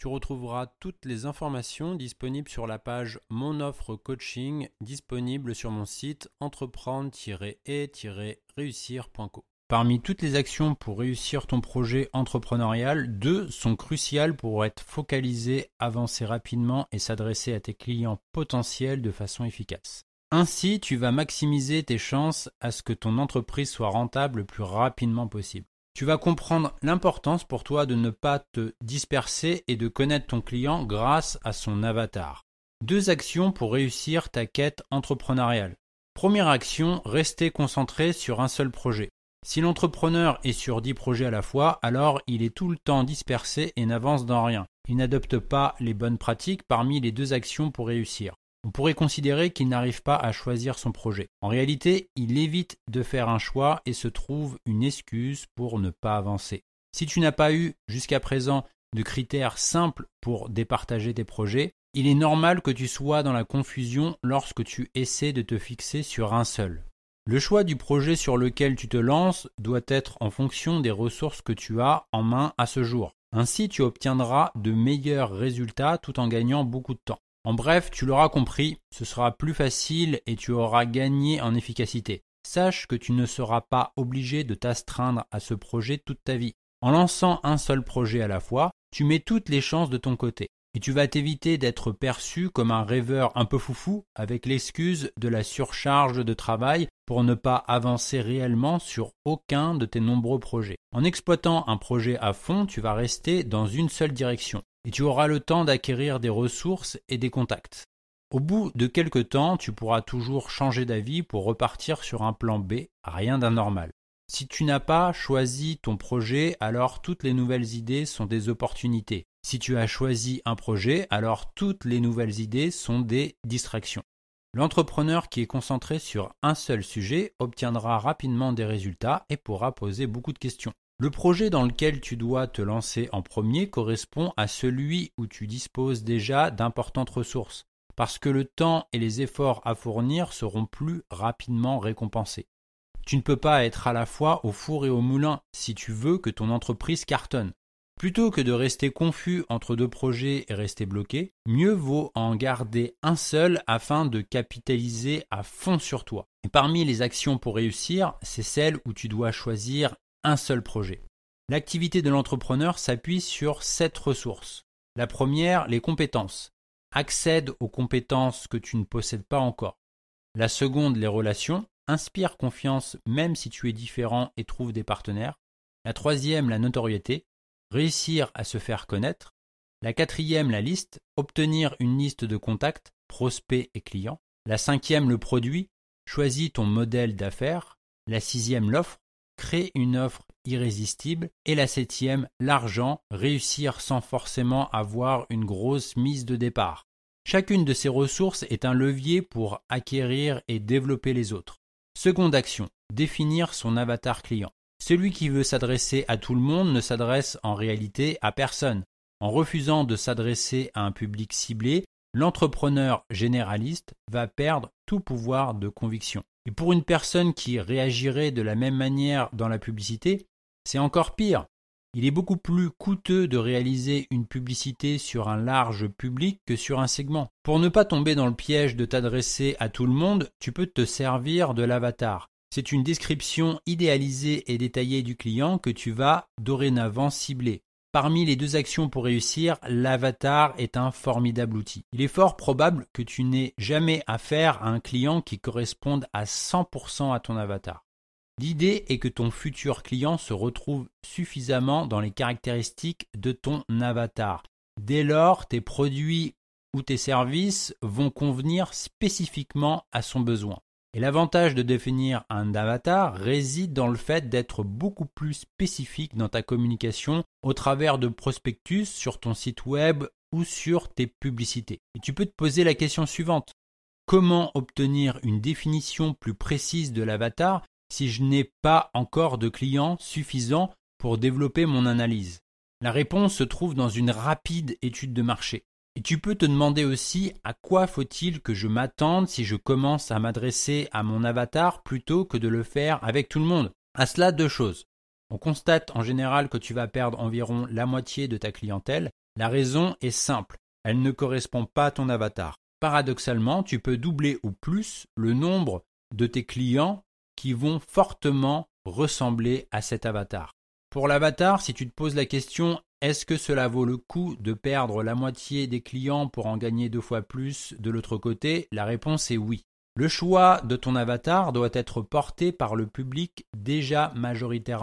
Tu retrouveras toutes les informations disponibles sur la page Mon offre coaching disponible sur mon site entreprendre-et-réussir.co. Parmi toutes les actions pour réussir ton projet entrepreneurial, deux sont cruciales pour être focalisé, avancer rapidement et s'adresser à tes clients potentiels de façon efficace. Ainsi, tu vas maximiser tes chances à ce que ton entreprise soit rentable le plus rapidement possible. Tu vas comprendre l'importance pour toi de ne pas te disperser et de connaître ton client grâce à son avatar. Deux actions pour réussir ta quête entrepreneuriale. Première action, rester concentré sur un seul projet. Si l'entrepreneur est sur 10 projets à la fois, alors il est tout le temps dispersé et n'avance dans rien. Il n'adopte pas les bonnes pratiques parmi les deux actions pour réussir. On pourrait considérer qu'il n'arrive pas à choisir son projet. En réalité, il évite de faire un choix et se trouve une excuse pour ne pas avancer. Si tu n'as pas eu jusqu'à présent de critères simples pour départager tes projets, il est normal que tu sois dans la confusion lorsque tu essaies de te fixer sur un seul. Le choix du projet sur lequel tu te lances doit être en fonction des ressources que tu as en main à ce jour. Ainsi, tu obtiendras de meilleurs résultats tout en gagnant beaucoup de temps. En bref, tu l'auras compris, ce sera plus facile et tu auras gagné en efficacité. Sache que tu ne seras pas obligé de t'astreindre à ce projet toute ta vie. En lançant un seul projet à la fois, tu mets toutes les chances de ton côté et tu vas t'éviter d'être perçu comme un rêveur un peu foufou avec l'excuse de la surcharge de travail pour ne pas avancer réellement sur aucun de tes nombreux projets. En exploitant un projet à fond, tu vas rester dans une seule direction et tu auras le temps d'acquérir des ressources et des contacts. Au bout de quelques temps, tu pourras toujours changer d'avis pour repartir sur un plan B, rien d'anormal. Si tu n'as pas choisi ton projet, alors toutes les nouvelles idées sont des opportunités. Si tu as choisi un projet, alors toutes les nouvelles idées sont des distractions. L'entrepreneur qui est concentré sur un seul sujet obtiendra rapidement des résultats et pourra poser beaucoup de questions. Le projet dans lequel tu dois te lancer en premier correspond à celui où tu disposes déjà d'importantes ressources, parce que le temps et les efforts à fournir seront plus rapidement récompensés. Tu ne peux pas être à la fois au four et au moulin si tu veux que ton entreprise cartonne. Plutôt que de rester confus entre deux projets et rester bloqué, mieux vaut en garder un seul afin de capitaliser à fond sur toi. Et parmi les actions pour réussir, c'est celle où tu dois choisir un seul projet. L'activité de l'entrepreneur s'appuie sur sept ressources. La première, les compétences. Accède aux compétences que tu ne possèdes pas encore. La seconde, les relations inspire confiance même si tu es différent et trouve des partenaires. La troisième, la notoriété, réussir à se faire connaître. La quatrième, la liste, obtenir une liste de contacts, prospects et clients. La cinquième, le produit, choisis ton modèle d'affaires. La sixième, l'offre, crée une offre irrésistible. Et la septième, l'argent, réussir sans forcément avoir une grosse mise de départ. Chacune de ces ressources est un levier pour acquérir et développer les autres. Seconde action, définir son avatar client. Celui qui veut s'adresser à tout le monde ne s'adresse en réalité à personne. En refusant de s'adresser à un public ciblé, l'entrepreneur généraliste va perdre tout pouvoir de conviction. Et pour une personne qui réagirait de la même manière dans la publicité, c'est encore pire. Il est beaucoup plus coûteux de réaliser une publicité sur un large public que sur un segment. Pour ne pas tomber dans le piège de t'adresser à tout le monde, tu peux te servir de l'avatar. C'est une description idéalisée et détaillée du client que tu vas dorénavant cibler. Parmi les deux actions pour réussir, l'avatar est un formidable outil. Il est fort probable que tu n'aies jamais affaire à un client qui corresponde à 100% à ton avatar. L'idée est que ton futur client se retrouve suffisamment dans les caractéristiques de ton avatar. Dès lors, tes produits ou tes services vont convenir spécifiquement à son besoin. Et l'avantage de définir un avatar réside dans le fait d'être beaucoup plus spécifique dans ta communication au travers de prospectus sur ton site web ou sur tes publicités. Et tu peux te poser la question suivante. Comment obtenir une définition plus précise de l'avatar si je n'ai pas encore de clients suffisants pour développer mon analyse? La réponse se trouve dans une rapide étude de marché. Et tu peux te demander aussi à quoi faut-il que je m'attende si je commence à m'adresser à mon avatar plutôt que de le faire avec tout le monde? À cela, deux choses. On constate en général que tu vas perdre environ la moitié de ta clientèle. La raison est simple. Elle ne correspond pas à ton avatar. Paradoxalement, tu peux doubler ou plus le nombre de tes clients qui vont fortement ressembler à cet avatar. Pour l'avatar, si tu te poses la question est-ce que cela vaut le coup de perdre la moitié des clients pour en gagner deux fois plus de l'autre côté? La réponse est oui. Le choix de ton avatar doit être porté par le public déjà majoritairement